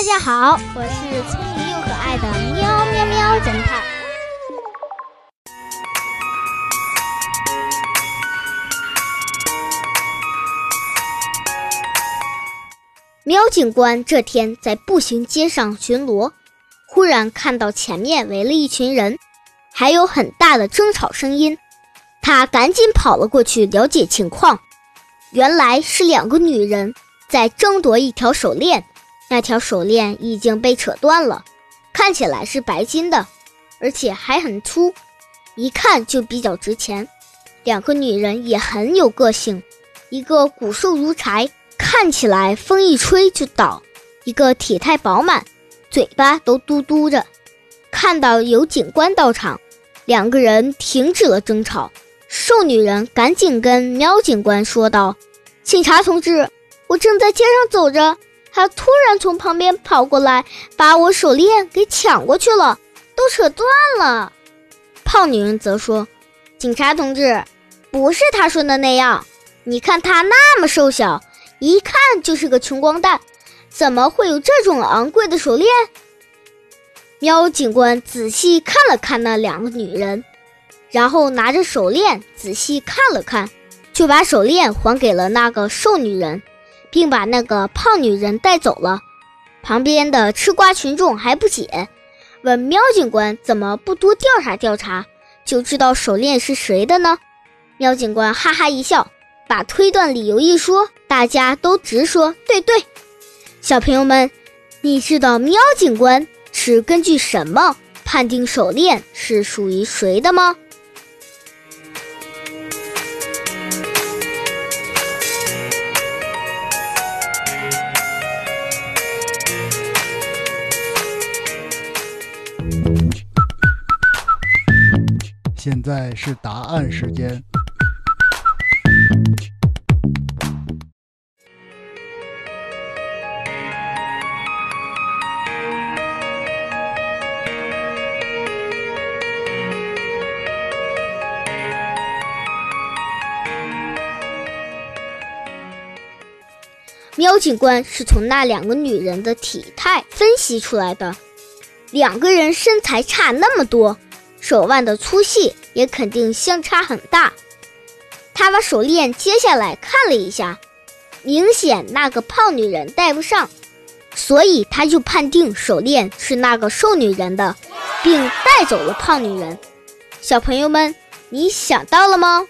大家好，我是聪明又可爱的喵喵喵侦探。喵警官这天在步行街上巡逻，忽然看到前面围了一群人，还有很大的争吵声音。他赶紧跑了过去了解情况，原来是两个女人在争夺一条手链。那条手链已经被扯断了，看起来是白金的，而且还很粗，一看就比较值钱。两个女人也很有个性，一个骨瘦如柴，看起来风一吹就倒；一个体态饱满，嘴巴都嘟嘟着。看到有警官到场，两个人停止了争吵。瘦女人赶紧跟喵警官说道：“警察同志，我正在街上走着。”他突然从旁边跑过来，把我手链给抢过去了，都扯断了。胖女人则说：“警察同志，不是他说的那样。你看他那么瘦小，一看就是个穷光蛋，怎么会有这种昂贵的手链？”喵警官仔细看了看那两个女人，然后拿着手链仔细看了看，就把手链还给了那个瘦女人。并把那个胖女人带走了。旁边的吃瓜群众还不解，问喵警官怎么不多调查调查，就知道手链是谁的呢？喵警官哈哈一笑，把推断理由一说，大家都直说对对。小朋友们，你知道喵警官是根据什么判定手链是属于谁的吗？现在是答案时间。喵警官是从那两个女人的体态分析出来的，两个人身材差那么多。手腕的粗细也肯定相差很大。他把手链接下来看了一下，明显那个胖女人戴不上，所以他就判定手链是那个瘦女人的，并带走了胖女人。小朋友们，你想到了吗？